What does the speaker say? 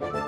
Gracias.